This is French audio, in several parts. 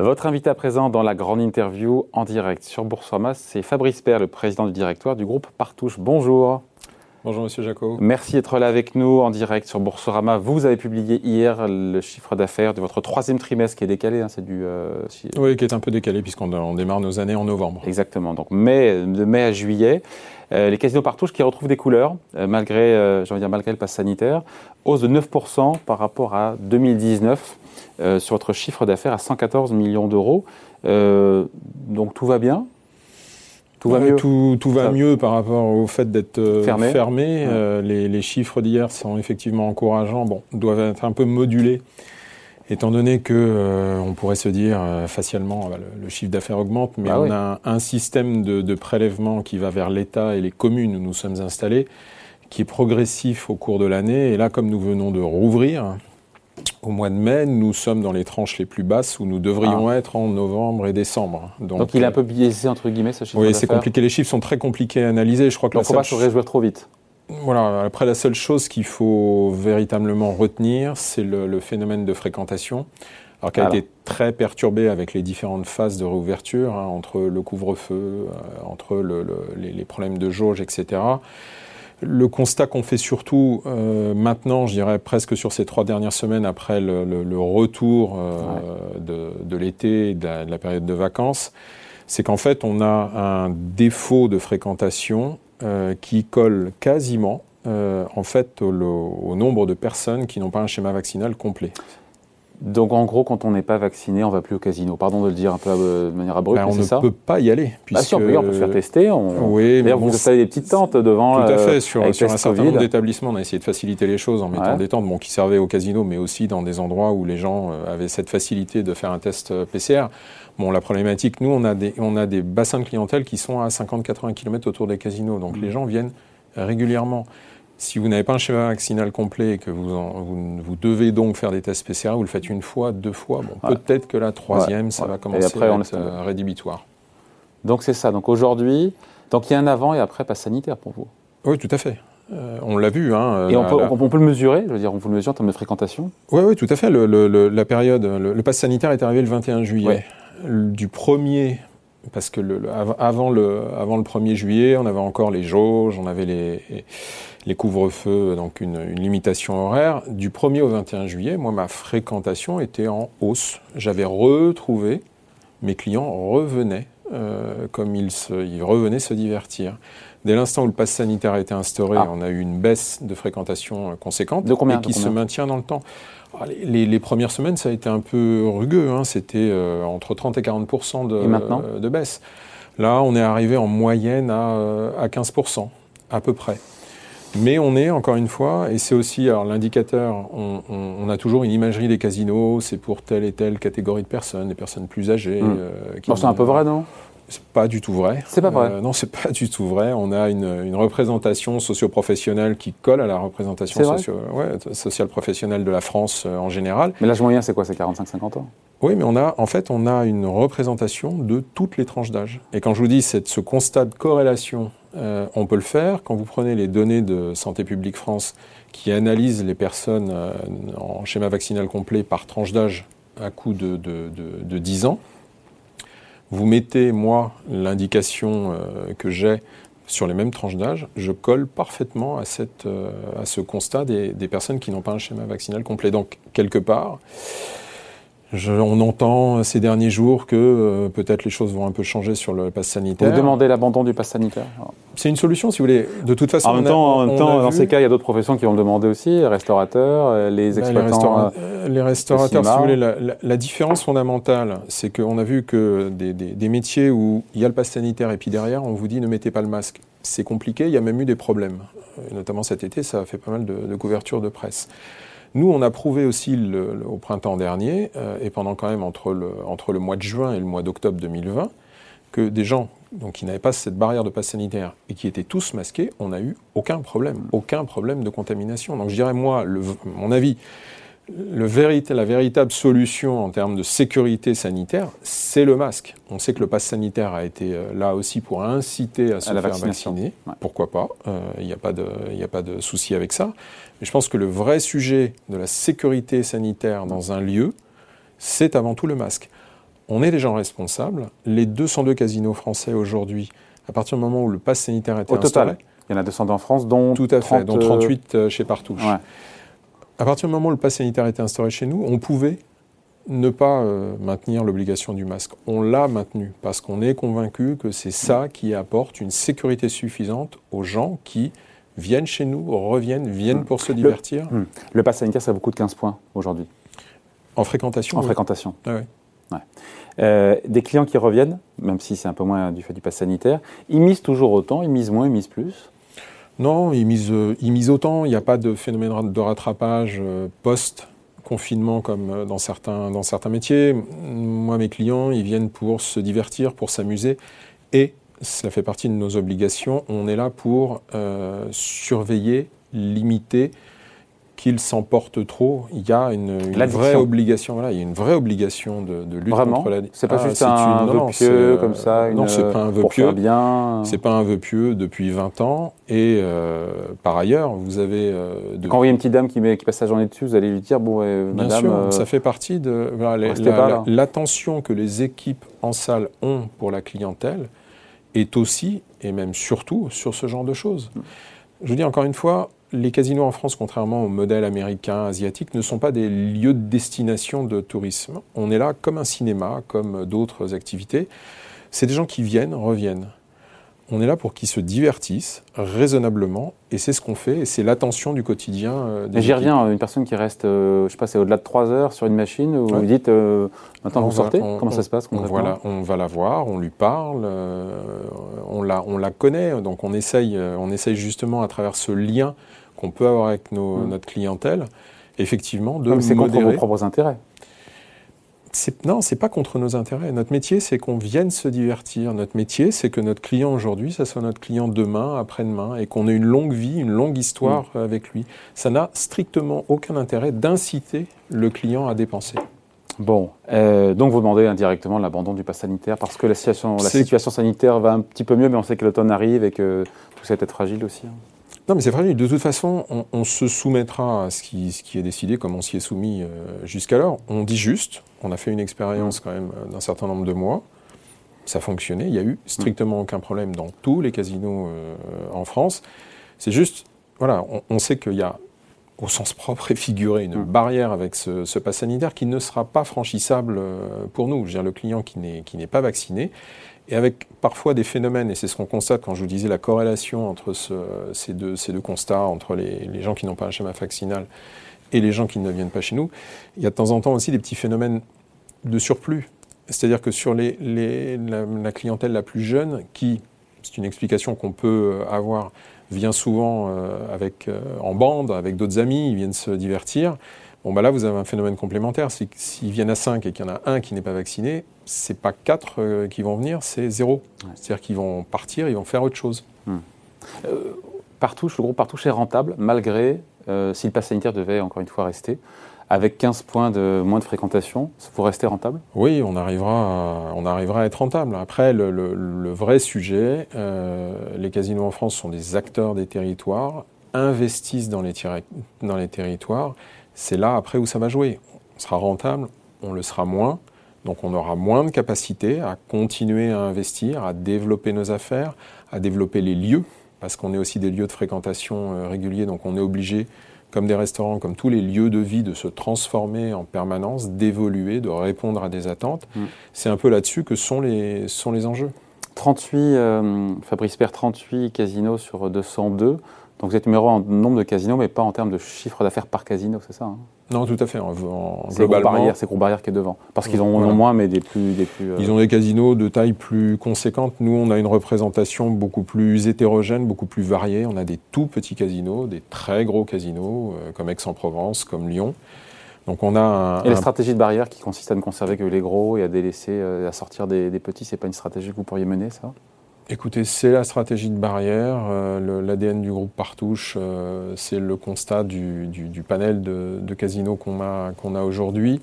Votre invité à présent dans la grande interview en direct sur Boursorama, c'est Fabrice Père, le président du directoire du groupe Partouche. Bonjour. Bonjour Monsieur Jaco. Merci d'être là avec nous en direct sur Boursorama. Vous avez publié hier le chiffre d'affaires de votre troisième trimestre qui est décalé. Hein, c'est du. Euh, oui, qui est un peu décalé puisqu'on démarre nos années en novembre. Exactement. Donc mai, de mai à juillet. Euh, les casinos partouches qui retrouvent des couleurs euh, malgré, dire malgré le pass sanitaire. Hausse de 9% par rapport à 2019 sur votre chiffre d'affaires à 114 millions d'euros. donc tout va bien? Tout va, mieux? Tout, va mieux par rapport au fait d'être euh, fermé. Euh, les, chiffres d'hier sont effectivement encourageants. Bon, doivent être un peu modulés, étant donné que euh, on pourrait se dire facialement le, chiffre d'affaires augmente, mais bah on a un, système de, de, prélèvement qui va vers l'État et les communes où nous sommes installés, qui est progressif au cours de l'année. Et là, comme nous venons de rouvrir, au mois de mai, nous sommes dans les tranches les plus basses où nous devrions ah. être en novembre et décembre. Donc, il est un peu biaisé, entre guillemets, ce chiffre Oui, c'est compliqué. Les chiffres sont très compliqués à analyser. Je crois que Donc, il ne faut pas se réjouir trop vite. Voilà, après, la seule chose qu'il faut véritablement retenir, c'est le, phénomène de fréquentation. Alors qui a été très perturbé avec les différentes phases de réouverture, hein, entre le couvre-feu, euh, entre les, les, problèmes de jauge, etc. Le constat qu'on fait surtout euh, maintenant, je dirais presque sur ces trois dernières semaines après le, retour euh, de, l'été de la, période de vacances, c'est qu'en fait on a un défaut de fréquentation euh, qui colle quasiment en fait au, nombre de personnes qui n'ont pas un schéma vaccinal complet. Donc en gros, quand on n'est pas vacciné, on va plus au casino. Pardon de le dire un peu euh, de manière abrupte, ben, On ne peut pas y aller. Puisque... Ah si, on peut, on peut se faire tester. On... Oui, D'ailleurs, vous installez des petites tentes devant. Tout à fait. Euh, sur, sur un certain nombre d'établissements, on a essayé de faciliter les choses en mettant des tentes bon, qui servaient au casino, mais aussi dans des endroits où les gens euh, avaient cette facilité de faire un test PCR. Bon, la problématique, nous, on a des, on a des bassins de clientèle qui sont à 50-80 km autour des casinos. Donc mmh. les gens viennent régulièrement. Si vous n'avez pas un schéma vaccinal complet et que vous, vous, devez donc faire des tests PCR, vous le faites une fois, deux fois. Bon, peut-être que la troisième, ça va commencer après, à être euh, rédhibitoire. Donc c'est ça. Donc aujourd'hui, donc il y a un avant et après pas sanitaire pour vous. Oui, tout à fait. Euh, on l'a vu. Hein, et on peut, le mesurer, je veux dire, on peut le mesurer en termes de fréquentation? Oui, oui, tout à fait. Le, la période, le, pass sanitaire est arrivé le 21 juillet. Du 1er, parce que avant, le, avant le 1er juillet, on avait encore les jauges, on avait les, les couvre-feux, donc une, limitation horaire. Du 1er au 21 juillet, moi, ma fréquentation était en hausse. J'avais retrouvé, mes clients revenaient euh, comme ils, se, revenaient se divertir. Dès l'instant où le pass sanitaire a été instauré, ah. on a eu une baisse de fréquentation euh, conséquente de combien, et qui se maintient dans le temps. Ah, les, premières semaines, ça a été un peu rugueux. Hein. C'était euh, entre 30 et 40 de, de baisse. Là, on est arrivé en moyenne à, à 15% à peu près. Mais on est, encore une fois, et c'est aussi l'indicateur, on, a toujours une imagerie des casinos, c'est pour telle et telle catégorie de personnes, des personnes plus âgées. Euh, c'est un peu vrai, non? C'est pas du tout vrai. C'est pas vrai. Euh, non, c'est pas du tout vrai. On a une, une représentation socio-professionnelle qui colle à la représentation socio ouais, sociale professionnelle de la France euh, en général. Mais l'âge moyen, c'est quoi? C'est 45-50 ans? Oui, mais on a, en fait, on a une représentation de toutes les tranches d'âge. Et quand je vous dis ce constat de corrélation, euh, on peut le faire. Quand vous prenez les données de Santé publique France qui analysent les personnes en schéma vaccinal complet par tranche d'âge à coup de, de, de, de 10 ans, vous mettez, moi, l'indication euh, que j'ai sur les mêmes tranches d'âge, je colle parfaitement à, cette, euh, à ce constat des, des personnes qui n'ont pas un schéma vaccinal complet. Donc, quelque part, on entend ces derniers jours que euh, peut-être les choses vont un peu changer sur le pass sanitaire. Vous demandez l'abandon du pass sanitaire C'est une solution, si vous voulez. De toute façon, en même temps, dans ces cas, il y a d'autres professions qui vont le demander aussi, les restaurateurs, euh, les ben, exploitants. Euh, les, restaurateurs, si vous voulez, la, différence fondamentale, c'est qu'on a vu que des, métiers où il y a le pass sanitaire et puis derrière, on vous dit ne mettez pas le masque. C'est compliqué, il y a même eu des problèmes. notamment cet été, ça a fait pas mal de, de couvertures de presse. Nous, on a prouvé aussi au printemps dernier, euh, et pendant quand même entre le, mois de juin et le mois d'octobre 2020, que des gens donc, qui n'avaient pas cette barrière de passe sanitaire et qui étaient tous masqués, on n'a eu aucun problème, aucun problème de contamination. Donc je dirais, moi, mon avis, la véritable solution en termes de sécurité sanitaire, c'est le masque. On sait que le pass sanitaire a été euh, là aussi pour inciter à se faire vacciner. Pourquoi pas euh, Il n'y a pas de, a pas de souci avec ça. Mais je pense que le vrai sujet de la sécurité sanitaire dans un lieu, c'est avant tout le masque. On est des gens responsables. Les 202 casinos français aujourd'hui, à partir du moment où le pass sanitaire a été Au total, il y en a 202 en France, dont Tout à fait, dont 38 euh, chez Partouche. À partir du moment où le pass sanitaire a été instauré chez nous, on pouvait ne pas euh, maintenir l'obligation du masque. On l'a maintenu parce qu'on est convaincu que c'est ça qui apporte une sécurité suffisante aux gens qui viennent chez nous, reviennent, viennent pour se divertir. Le, le pass sanitaire, ça vous coûte 15 points aujourd'hui En fréquentation En fréquentation. Ah ouais. Euh, des clients qui reviennent, même si c'est un peu moins du fait du pass sanitaire, ils misent toujours autant, ils misent moins, ils misent plus Non, ils misent, euh, ils misent autant. Il n'y a pas de phénomène de rattrapage post confinement comme euh, dans certains, dans certains métiers. Moi, mes clients, ils viennent pour se divertir, pour s'amuser. Et cela fait partie de nos obligations. On est là pour euh, surveiller, limiter qu'ils s'emportent trop, il y a une, vraie obligation. Voilà, il y a une vraie obligation de, de lutte contre la. C'est pas ah, juste un vœu pieux comme ça. non, c'est pas un vœu pieux. bien. C'est pas un vœu pieux depuis 20 ans. Et euh, par ailleurs, vous avez. Euh, Quand vous voyez une petite dame qui, met, qui passe sa journée dessus, vous allez lui dire bon, euh, Bien sûr, ça fait partie de l'attention que les équipes en salle ont pour la clientèle est aussi et même surtout sur ce genre de choses. Je vous dis encore une fois, les casinos en France, contrairement au modèle américain, asiatique, ne sont pas des lieux de destination de tourisme. On est là comme un cinéma, comme d'autres activités. C'est des gens qui viennent, reviennent. On est là pour qu'ils se divertissent raisonnablement, et c'est ce qu'on fait, et c'est l'attention du quotidien. Euh, Mais j'y reviens, une personne qui reste, euh, je sais pas, c'est au-delà de 3 heures sur une machine, où vous dites, euh, maintenant vous sortez, comment ça se passe on, voilà, on va la voir, on lui parle, on, la, on la connaît, donc on essaye, on essaye justement à travers ce lien qu'on peut avoir avec nos, mm. notre clientèle, effectivement, de C'est contre vos propres intérêts non, c'est pas contre nos intérêts. Notre métier, c'est qu'on vienne se divertir. Notre métier, c'est que notre client aujourd'hui, ça soit notre client demain, après-demain, et qu'on ait une longue vie, une longue histoire mm. avec lui. Ça n'a strictement aucun intérêt d'inciter le client à dépenser. Bon, euh, donc vous demandez indirectement l'abandon du pass sanitaire parce que la situation, la situation sanitaire va un petit peu mieux, mais on sait que l'automne arrive et que tout ça est fragile aussi. Hein. Non, mais c'est fragile. De toute façon, on, se soumettra à ce qui, ce qui, est décidé, comme on s'y est soumis euh, jusqu'alors. On dit juste, on a fait une expérience quand même euh, d'un certain nombre de mois. Ça fonctionnait. Il n'y a eu strictement aucun problème dans tous les casinos euh, en France. C'est juste, voilà, on, sait qu'il y a, au sens propre et figuré, une barrière avec ce, ce pass sanitaire qui ne sera pas franchissable pour nous. Je veux dire, le client qui n'est pas vacciné et avec parfois des phénomènes, et c'est ce qu'on constate quand je vous disais la corrélation entre ces, deux, constats, entre les, gens qui n'ont pas un schéma vaccinal et les gens qui ne viennent pas chez nous, il y a de temps en temps aussi des petits phénomènes de surplus. C'est-à-dire que sur la, clientèle la plus jeune, qui, c'est une explication qu'on peut avoir, vient souvent euh, avec, euh, en bande, avec d'autres amis, ils viennent se divertir, Bon, bah là, vous avez un phénomène complémentaire. C'est que s'ils viennent à 5 et qu'il y en a un qui n'est pas vacciné, c'est pas 4 euh, qui vont venir, c'est 0. C'est-à-dire qu'ils vont partir, ils vont faire autre chose. Hmm. Euh, Partouche, le groupe Partouche est rentable, malgré, euh, si le pass sanitaire devait encore une fois rester, avec 15 points de moins de fréquentation, vous restez rentable? Oui, on arrivera, à, on arrivera à être rentable. Après, le, vrai sujet, les casinos en France sont des acteurs des territoires, investissent dans les, dans les territoires c'est là après où ça va jouer. On sera rentable, on le sera moins, donc on aura moins de capacité à continuer à investir, à développer nos affaires, à développer les lieux, parce qu'on est aussi des lieux de fréquentation euh, réguliers, donc on est obligé, comme des restaurants, comme tous les lieux de vie, de se transformer en permanence, d'évoluer, de répondre à des attentes. Mm. C'est un peu là-dessus que sont les, sont les enjeux. 38, euh, Fabrice Père, 38 casinos sur 202. Donc vous êtes numéro en nombre de casinos, mais pas en termes de chiffre d'affaires par casino, c'est ça hein? Non, tout à fait. En, c'est Barrière, c'est Gros Barrière qui est devant. Parce qu'ils en ont moins, mais des plus... Des plus euh, Ils ont des casinos de taille plus conséquente. Nous, on a une représentation beaucoup plus hétérogène, beaucoup plus variée. On a des tout petits casinos, des très gros casinos, euh, comme Aix-en-Provence, comme Lyon. Donc on a un, et la stratégie de barrière qui consiste à ne conserver que les gros et à délaisser, euh, à sortir des, des petits, c'est pas une stratégie que vous pourriez mener, ça? Écoutez, c'est la stratégie de barrière. Euh, L'ADN du groupe Partouche, euh, c'est le constat du, du, panel de, de casinos qu'on a, aujourd'hui.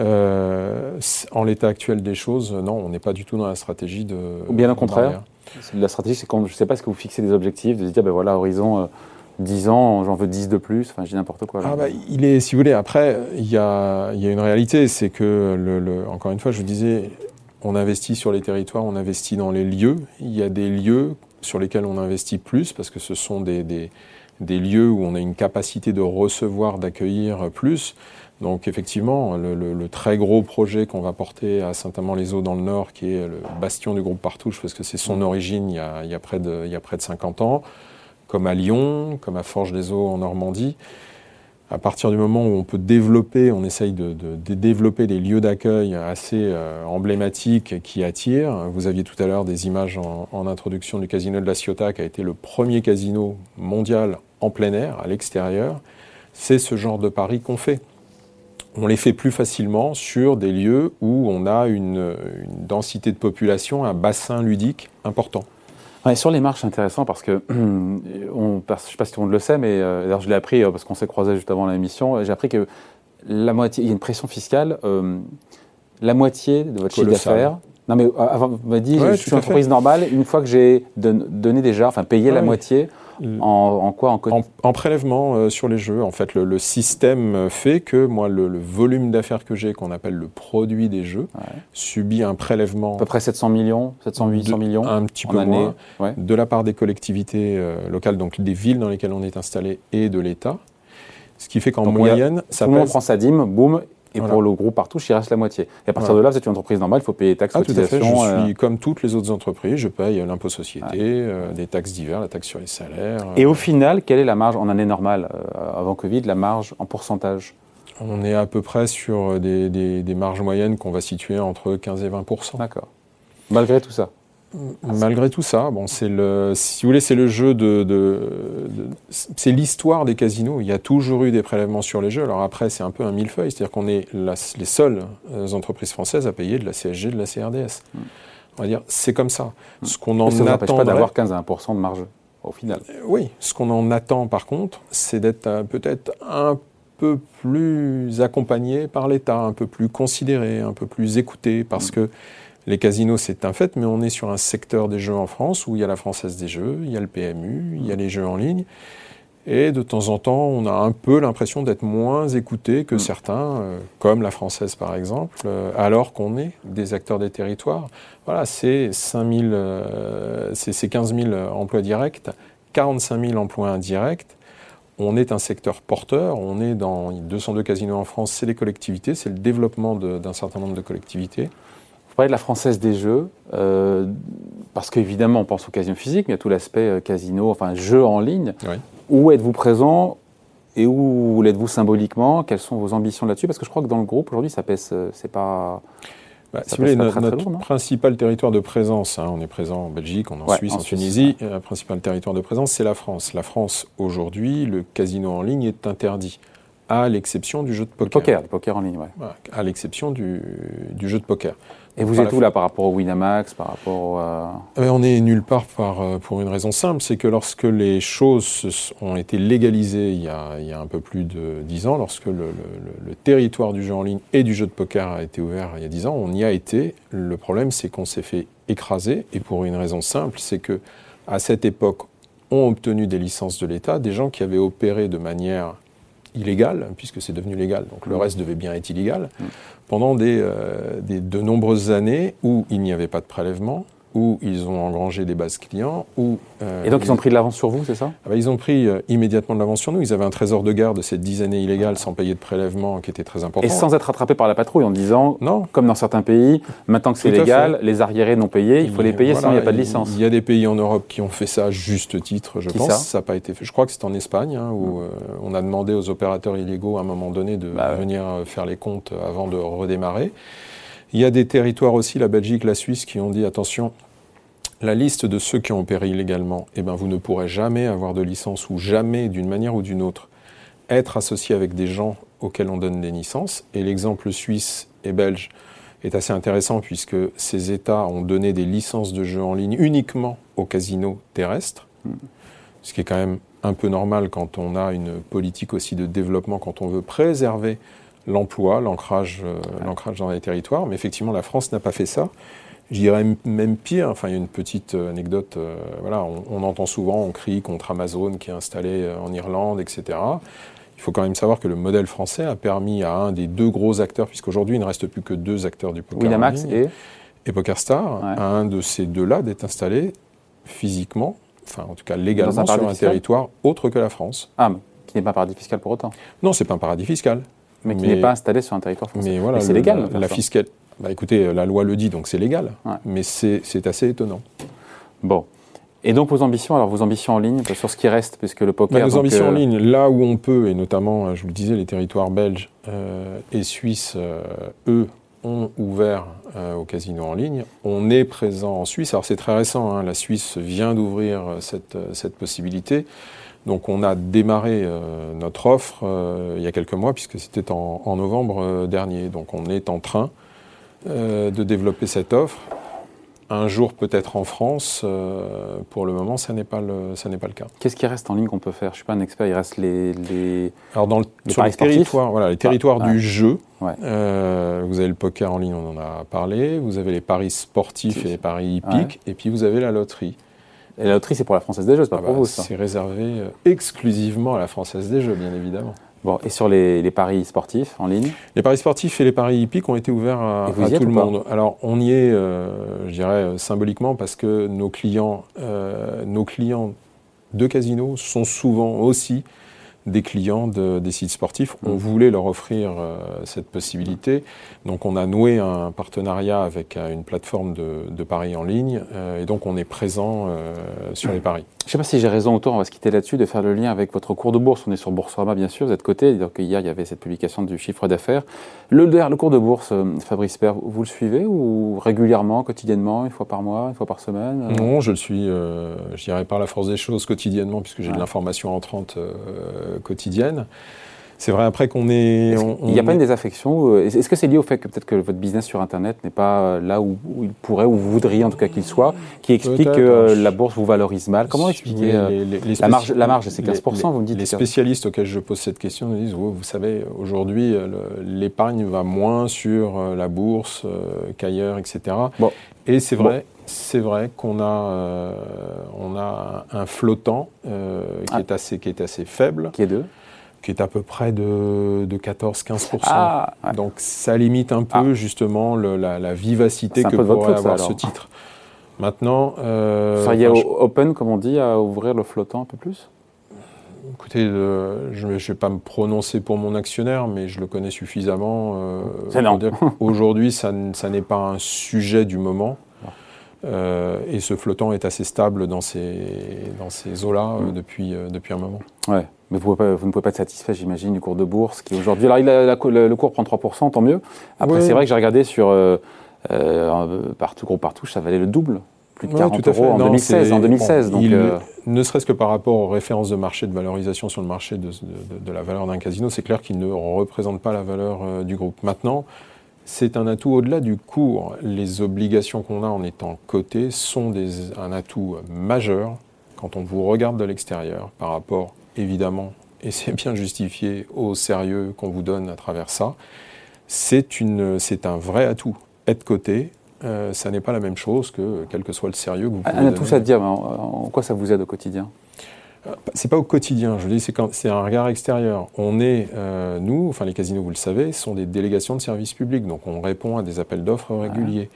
Euh, en l'état actuel des choses, non, on n'est pas du tout dans la stratégie de. Ou bien au contraire. La stratégie, c'est quand, je ne sais pas, est-ce que vous fixez des objectifs, de se dire, ben voilà, horizon 10 ans, j'en veux 10 de plus, enfin, je dis n'importe quoi. Ah bah, il est, si vous voulez, après, il y a, y a, une réalité, c'est que, le, encore une fois, je vous disais, on investit sur les territoires, on investit dans les lieux. Il y a des lieux sur lesquels on investit plus parce que ce sont des, lieux où on a une capacité de recevoir, d'accueillir plus. Donc effectivement, le, très gros projet qu'on va porter à Saint-Amand-les-Eaux dans le Nord, qui est le bastion du groupe Partouche, parce que c'est son origine il y, a, il, y a près de, il y a près de 50 ans, comme à Lyon, comme à Forges-les-Eaux en Normandie, à partir du moment où on peut développer, on essaye de, développer des lieux d'accueil assez euh, emblématiques qui attirent. Vous aviez tout à l'heure des images en, introduction du casino de la Ciotat, qui a été le premier casino mondial en plein air, à l'extérieur. C'est ce genre de pari qu'on fait on les fait plus facilement sur des lieux où on a une, densité de population, un bassin ludique important. Sur les marches, c'est intéressant parce que, on, je ne sais pas si tout le monde le sait, mais euh, je l'ai appris euh, parce qu'on s'est croisé juste avant l'émission, j'ai appris que la moitié, il y a une pression fiscale, euh, la moitié de votre chiffre d'affaires. Non mais avant, vous m'avez dit, je suis une entreprise normale, une fois que j'ai donné déjà, enfin payé la moitié, en, quoi en, en, prélèvement euh, sur les jeux. En fait, le, système fait que moi, le, volume d'affaires que j'ai, qu'on appelle le produit des jeux, subit un prélèvement. À peu près 700 millions, 700, 800 millions Un petit peu moins. De la part des collectivités euh, locales, donc des villes dans lesquelles on est installé, et de l'État. Ce qui fait qu'en moyenne, ça tout le monde prend sa dîme, boum, et pour le groupe partout, il reste la moitié. Et à partir de là, vous êtes une entreprise normale, il faut payer les taxes, ah, Tout à fait. Je suis euh, comme toutes les autres entreprises, je paye l'impôt société, euh, des taxes divers, la taxe sur les salaires. Et au final, quelle est la marge en année normale, euh, avant Covid, la marge en pourcentage? On est à peu près sur des, des marges moyennes qu'on va situer entre 15 et 20% D'accord. Malgré tout ça Malgré tout ça, bon, c'est le, si vous voulez, c'est le jeu de, c'est l'histoire des casinos. Il y a toujours eu des prélèvements sur les jeux. Alors après, c'est un peu un millefeuille, c'est-à-dire qu'on est les seules euh, entreprises françaises à payer de la CSG, de la CRDS. On va dire, c'est comme ça. Mm. Ce qu'on en ça attend, pas d'avoir 15 à 1 de marge au final. Euh, oui, ce qu'on en attend par contre, c'est d'être euh, peut-être un peu plus accompagné par l'État, un peu plus considéré, un peu plus écouté, parce mm. que les casinos, c'est un fait, mais on est sur un secteur des jeux en France où il y a la Française des Jeux, il y a le PMU, il y a les jeux en ligne. Et de temps en temps, on a un peu l'impression d'être moins écouté que mm. certains, euh, comme la Française par exemple, euh, alors qu'on est des acteurs des territoires. Voilà, c'est 5000, euh, c'est 15 000 emplois directs, 45 000 emplois indirects. On est un secteur porteur, on est dans 202 casinos en France, c'est les collectivités, c'est le développement d'un certain nombre de collectivités parlez de la Française des Jeux, euh, parce qu'évidemment, on pense au casino physique, mais il y a tout l'aspect euh, casino, enfin jeu en ligne. Où êtes-vous présent et où l'êtes-vous symboliquement? Quelles sont vos ambitions là-dessus? Parce que je crois que dans le groupe, aujourd'hui, ça pèse, euh, c'est pas. Bah, si vous voulez, notre, principal territoire de présence, hein, on est présent en Belgique, en Suisse, en, Tunisie, le principal territoire de présence, c'est la France. La France, aujourd'hui, le casino en ligne est interdit, à l'exception du jeu de poker. Le poker, le poker en ligne, oui. À l'exception du, du, jeu de poker. Et vous êtes où là par rapport au Winamax, par rapport au, On est nulle part par, euh, pour une raison simple, c'est que lorsque les choses ont été légalisées il y a, il y a un peu plus de 10 ans, lorsque le, le, le, territoire du jeu en ligne et du jeu de poker a été ouvert il y a 10 ans, on y a été. Le problème, c'est qu'on s'est fait écraser, et pour une raison simple, c'est que à cette époque, ont obtenu des licences de l'État des gens qui avaient opéré de manière illégale, puisque c'est devenu légal, donc le mmh. reste devait bien être illégal. Mmh pendant euh, de nombreuses années où il n'y avait pas de prélèvement, où ils ont engrangé des bases clients. Où, euh, et donc ils ont pris de l'avance sur vous, c'est ça? Ah bah, Ils ont pris euh, immédiatement de l'avance sur nous. Ils avaient un trésor de garde de ces dix années illégales sans payer de prélèvement qui était très important. Et sans être rattrapés par la patrouille en disant, non. comme dans certains pays, maintenant que c'est légal, les arriérés n'ont payé, il faut les payer sinon il n'y a pas de licence. Il y a des pays en Europe qui ont fait ça à juste titre, je pense. Ça? N'a pas été fait. Je crois que c'est en Espagne hein, où hum. on a demandé aux opérateurs illégaux à un moment donné de bah venir faire les comptes avant de redémarrer. Il y a des territoires aussi, la Belgique, la Suisse, qui ont dit attention, la liste de ceux qui ont opéré illégalement, eh ben, vous ne pourrez jamais avoir de licence ou jamais, d'une manière ou d'une autre, être associé avec des gens auxquels on donne des licences. Et l'exemple suisse et belge est assez intéressant puisque ces États ont donné des licences de jeux en ligne uniquement aux casinos terrestres, ce qui est quand même un peu normal quand on a une politique aussi de développement, quand on veut préserver l'emploi, l'ancrage, euh, l'ancrage dans les territoires. Mais effectivement, la France n'a pas fait ça. Je dirais même pire, enfin, il y a une petite anecdote, voilà, on, entend souvent, on crie contre Amazon qui est installé en Irlande, etc. Il faut quand même savoir que le modèle français a permis à un des deux gros acteurs, puisqu'aujourd'hui il ne reste plus que deux acteurs du poker Winamax et... et PokerStar, à un de ces deux-là d'être installé physiquement, enfin en tout cas légalement sur un territoire autre que la France. Ah, qui n'est pas un paradis fiscal pour autant Non, c'est pas un paradis fiscal. Mais qui n'est pas installé sur un territoire français. Mais voilà, c'est légal. La, fiscale. Bah écoutez, la loi le dit, donc c'est légal. Mais c'est assez étonnant. Bon. Et donc vos ambitions, alors vos ambitions en ligne sur ce qui reste, puisque le poker. Bah, nos ambitions en euh, ligne, là où on peut, et notamment, je vous le disais, les territoires belges euh, et suisses, euh, eux, ont ouvert au casino en ligne. On est présent en Suisse. Alors c'est très récent, hein, la Suisse vient d'ouvrir cette, cette, possibilité. Donc on a démarré notre offre il y a quelques mois, puisque c'était en, en, novembre dernier. Donc on est en train de développer cette offre un jour peut-être en France. Euh, pour le moment, ça n'est pas le, ça n'est pas le cas. Qu'est-ce qui reste en ligne qu'on peut faire? Je suis pas un expert. Il reste les, les alors dans le, sur les territoires, voilà, les territoires du jeu. Euh, vous avez le poker en ligne, on en a parlé. Vous avez les paris sportifs et les paris hippiques, et puis vous avez la loterie. Et la loterie, c'est pour la Française des Jeux, c'est pas ah pour bah, vous. C'est réservé euh, exclusivement à la Française des Jeux, bien évidemment et sur les, paris sportifs en ligne Les paris sportifs et les paris hippiques ont été ouverts à, tout le monde. Alors on y est, euh, je dirais, euh, symboliquement parce que nos clients, euh, nos clients de casinos sont souvent aussi des clients des sites sportifs. On mm. voulait leur offrir euh, cette possibilité. Donc on a noué un partenariat avec euh, une plateforme de, paris en ligne euh, et donc on est présent sur les paris. Je ne sais pas si j'ai raison ou tort, on va se quitter là-dessus, de faire le lien avec votre cours de bourse. On est sur Boursorama bien sûr, vous êtes coté. Donc hier il y avait cette publication du chiffre d'affaires. Le, le, cours de bourse, Fabrice Père, vous le suivez ou régulièrement, quotidiennement, une fois par mois, une fois par semaine Non, je le suis, je dirais par la force des choses quotidiennement puisque j'ai de l'information entrante quotidienne. C'est vrai après qu'on est. Il n'y a pas une désaffection euh, Est-ce que c'est lié au fait que peut-être que votre business sur Internet n'est pas euh, là où, il pourrait, ou vous voudriez en tout cas qu'il soit, qui explique que euh, la bourse vous valorise mal? Comment expliquer la marge La marge, c'est 15%, vous me dites Les spécialistes auxquels je pose cette question me disent vous, savez, aujourd'hui, l'épargne va moins sur la bourse qu'ailleurs, etc. Bon. Et c'est vrai. C'est vrai qu'on a, on a un flottant qui, ah. est assez, qui est assez faible. Qui est de? Qui est à peu près de, 14-15%. Ah, Donc ça limite un peu ah. justement la, vivacité que pourrait avoir ce titre. Maintenant... Euh, ça y est open, comme on dit, à ouvrir le flottant un peu plus? Écoutez, je ne vais pas me prononcer pour mon actionnaire, mais je le connais suffisamment. Euh, Aujourd'hui, ça, ça n'est pas un sujet du moment. Euh, et ce flottant est assez stable dans ces, dans ces eaux-là euh, depuis, euh, depuis un moment. Ouais. Mais vous, vous, ne pouvez pas être satisfait, j'imagine, du cours de bourse qui aujourd'hui. Alors, le, cours prend 3%, tant mieux. Après, c'est vrai que j'ai regardé sur partout, gros partout, ça valait le double. Plus de 40 euros en, 2016, en 2016. donc, Ne serait-ce que par rapport aux références de marché, de valorisation sur le marché de, de, de la valeur d'un casino, c'est clair qu'il ne représente pas la valeur du groupe. Maintenant, c'est un atout au-delà du cours. Les obligations qu'on a en étant coté sont un atout majeur quand on vous regarde de l'extérieur par rapport, évidemment, et c'est bien justifié, au sérieux qu'on vous donne à travers ça. C'est un vrai atout. Être coté, euh, ça n'est pas la même chose que quel que soit le sérieux que vous pouvez Un atout, ça dire, en quoi ça vous aide au quotidien? C'est pas au quotidien, je dis, c'est un regard extérieur. On est, euh, nous, enfin les casinos, vous le savez, sont des délégations de services publics, donc on répond à des appels d'offres réguliers.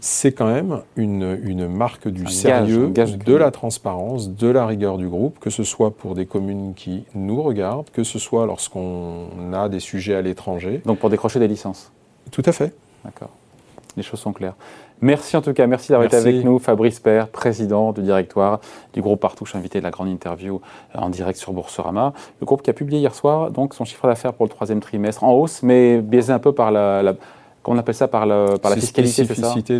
C'est quand même une, marque du sérieux, de la transparence, de la rigueur du groupe, que ce soit pour des communes qui nous regardent, que ce soit lorsqu'on a des sujets à l'étranger. Donc pour décrocher des licences Tout à fait. D'accord. Les choses sont claires. Merci en tout cas, merci d'avoir été avec nous, Fabrice Père, président du directoire du groupe Partouche, invité de la grande interview euh, en direct sur Boursorama. Le groupe qui a publié hier soir donc son chiffre d'affaires pour le troisième trimestre en hausse, mais biaisé un peu par la, on appelle ça, par, par la fiscalité, spécificité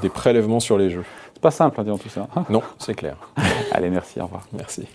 des prélèvements sur les jeux. C'est pas simple, hein, disant tout ça. non, c'est clair. Allez, merci, au revoir. Merci.